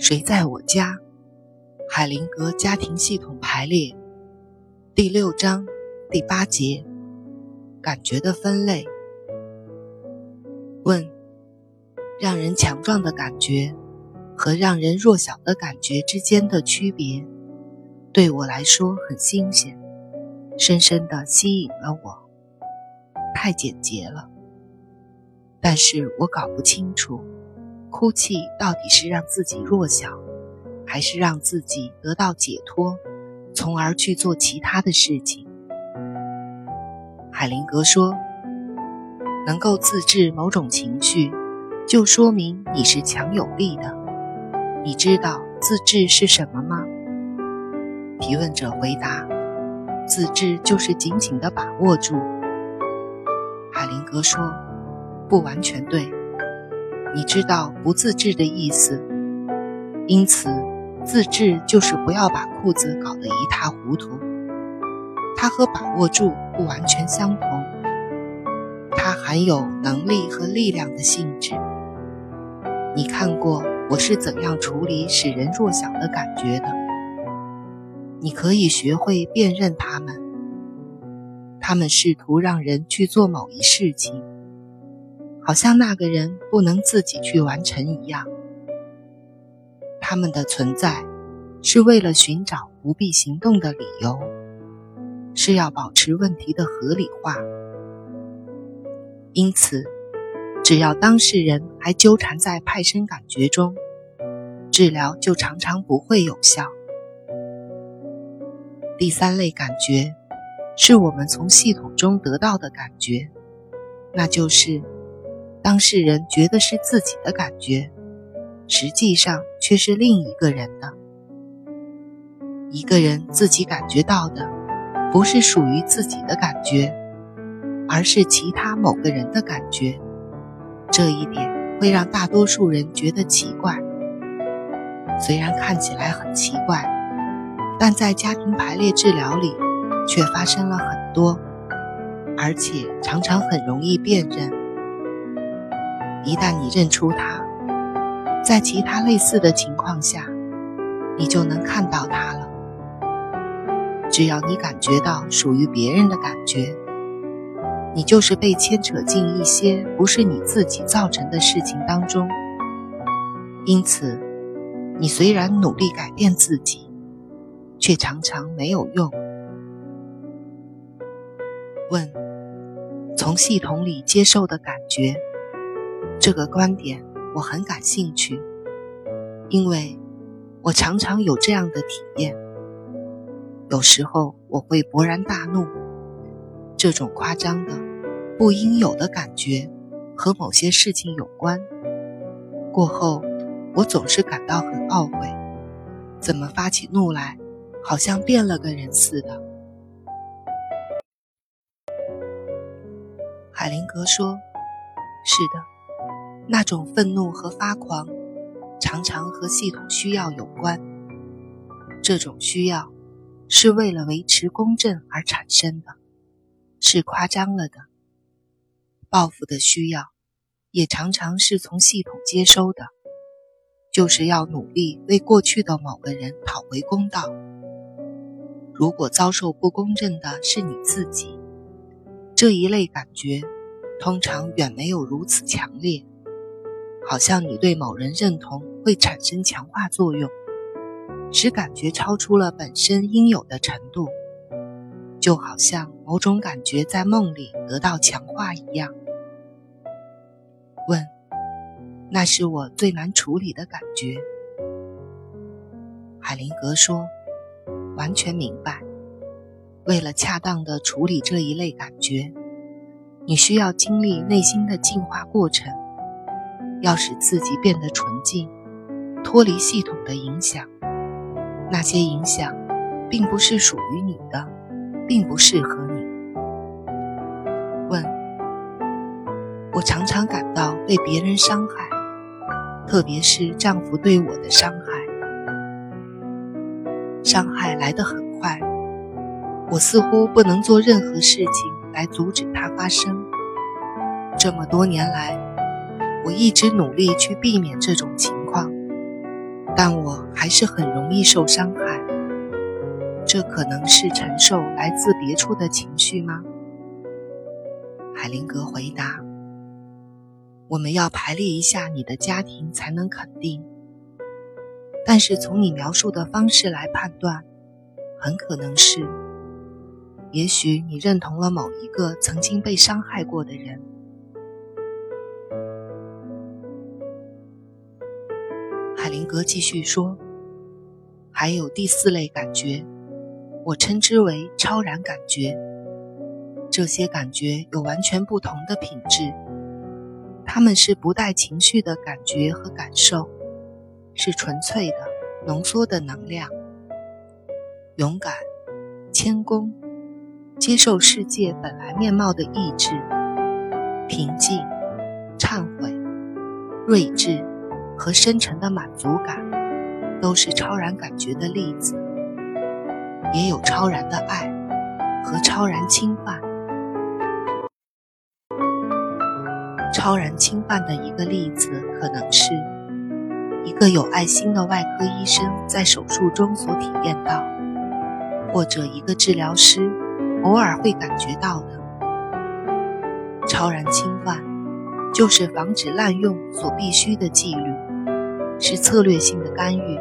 谁在我家？海灵格家庭系统排列第六章第八节：感觉的分类。问：让人强壮的感觉和让人弱小的感觉之间的区别，对我来说很新鲜，深深的吸引了我。太简洁了，但是我搞不清楚。哭泣到底是让自己弱小，还是让自己得到解脱，从而去做其他的事情？海灵格说：“能够自制某种情绪，就说明你是强有力的。你知道自制是什么吗？”提问者回答：“自制就是紧紧地把握住。”海灵格说：“不完全对。”你知道不自制的意思，因此自制就是不要把裤子搞得一塌糊涂。它和把握住不完全相同，它含有能力和力量的性质。你看过我是怎样处理使人弱小的感觉的？你可以学会辨认它们。他们试图让人去做某一事情。好像那个人不能自己去完成一样。他们的存在是为了寻找不必行动的理由，是要保持问题的合理化。因此，只要当事人还纠缠在派生感觉中，治疗就常常不会有效。第三类感觉是我们从系统中得到的感觉，那就是。当事人觉得是自己的感觉，实际上却是另一个人的。一个人自己感觉到的，不是属于自己的感觉，而是其他某个人的感觉。这一点会让大多数人觉得奇怪。虽然看起来很奇怪，但在家庭排列治疗里，却发生了很多，而且常常很容易辨认。一旦你认出它，在其他类似的情况下，你就能看到它了。只要你感觉到属于别人的感觉，你就是被牵扯进一些不是你自己造成的事情当中。因此，你虽然努力改变自己，却常常没有用。问：从系统里接受的感觉。这个观点我很感兴趣，因为我常常有这样的体验。有时候我会勃然大怒，这种夸张的、不应有的感觉和某些事情有关。过后，我总是感到很懊悔，怎么发起怒来，好像变了个人似的。海灵格说：“是的。”那种愤怒和发狂，常常和系统需要有关。这种需要是为了维持公正而产生的，是夸张了的。报复的需要也常常是从系统接收的，就是要努力为过去的某个人讨回公道。如果遭受不公正的是你自己，这一类感觉通常远没有如此强烈。好像你对某人认同会产生强化作用，使感觉超出了本身应有的程度，就好像某种感觉在梦里得到强化一样。问：那是我最难处理的感觉。海灵格说：完全明白。为了恰当的处理这一类感觉，你需要经历内心的进化过程。要使自己变得纯净，脱离系统的影响。那些影响，并不是属于你的，并不适合你。问：我常常感到被别人伤害，特别是丈夫对我的伤害。伤害来得很快，我似乎不能做任何事情来阻止它发生。这么多年来。我一直努力去避免这种情况，但我还是很容易受伤害。这可能是承受来自别处的情绪吗？海灵格回答：“我们要排列一下你的家庭才能肯定。但是从你描述的方式来判断，很可能是，也许你认同了某一个曾经被伤害过的人。”格继续说：“还有第四类感觉。”我称之为超然感觉。这些感觉有完全不同的品质，它们是不带情绪的感觉和感受，是纯粹的、浓缩的能量。勇敢、谦恭、接受世界本来面貌的意志、平静、忏悔、睿智和深沉的满足感，都是超然感觉的例子。也有超然的爱和超然侵犯。超然侵犯的一个例子，可能是一个有爱心的外科医生在手术中所体验到，或者一个治疗师偶尔会感觉到的。超然侵犯就是防止滥用所必须的纪律，是策略性的干预。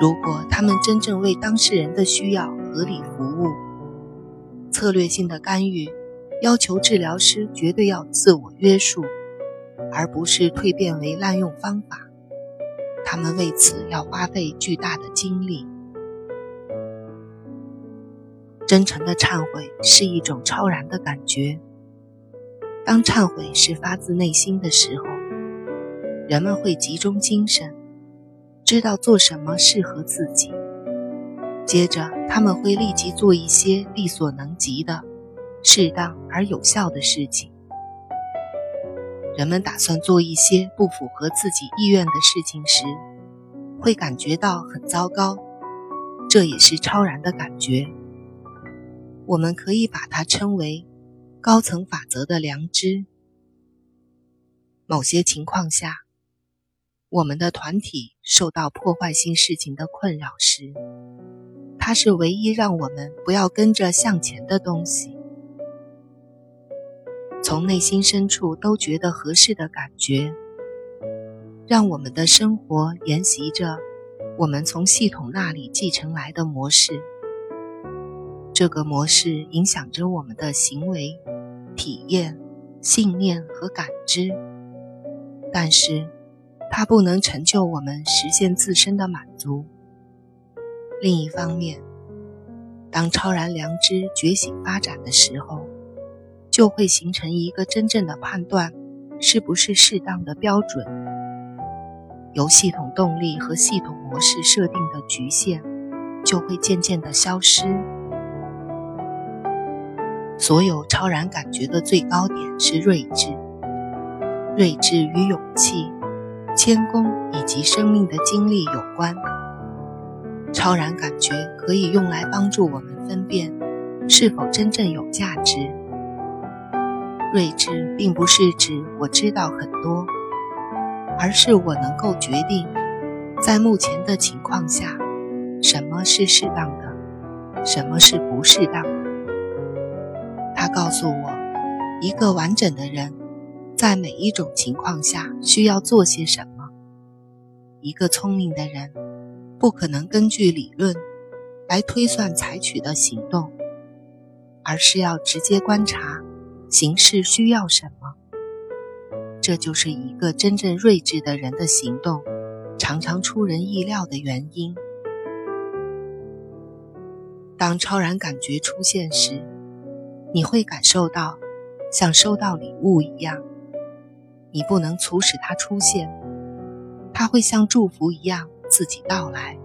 如果他们真正为当事人的需要合理服务，策略性的干预要求治疗师绝对要自我约束，而不是蜕变为滥用方法。他们为此要花费巨大的精力。真诚的忏悔是一种超然的感觉。当忏悔是发自内心的时候，人们会集中精神。知道做什么适合自己，接着他们会立即做一些力所能及的、适当而有效的事情。人们打算做一些不符合自己意愿的事情时，会感觉到很糟糕，这也是超然的感觉。我们可以把它称为高层法则的良知。某些情况下。我们的团体受到破坏性事情的困扰时，它是唯一让我们不要跟着向前的东西。从内心深处都觉得合适的感觉，让我们的生活沿袭着我们从系统那里继承来的模式。这个模式影响着我们的行为、体验、信念和感知，但是。它不能成就我们实现自身的满足。另一方面，当超然良知觉醒发展的时候，就会形成一个真正的判断是不是适当的标准。由系统动力和系统模式设定的局限就会渐渐的消失。所有超然感觉的最高点是睿智，睿智与勇气。谦恭以及生命的经历有关。超然感觉可以用来帮助我们分辨是否真正有价值。睿智并不是指我知道很多，而是我能够决定在目前的情况下什么是适当的，什么是不适当的。他告诉我，一个完整的人。在每一种情况下需要做些什么？一个聪明的人不可能根据理论来推算采取的行动，而是要直接观察形势需要什么。这就是一个真正睿智的人的行动常常出人意料的原因。当超然感觉出现时，你会感受到像收到礼物一样。你不能促使它出现，它会像祝福一样自己到来。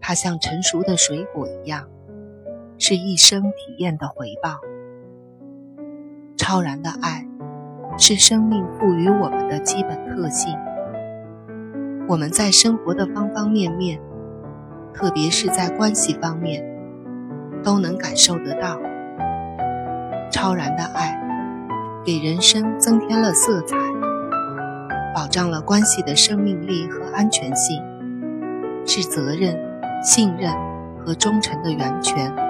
它像成熟的水果一样，是一生体验的回报。超然的爱是生命赋予我们的基本特性。我们在生活的方方面面，特别是在关系方面，都能感受得到超然的爱。给人生增添了色彩，保障了关系的生命力和安全性，是责任、信任和忠诚的源泉。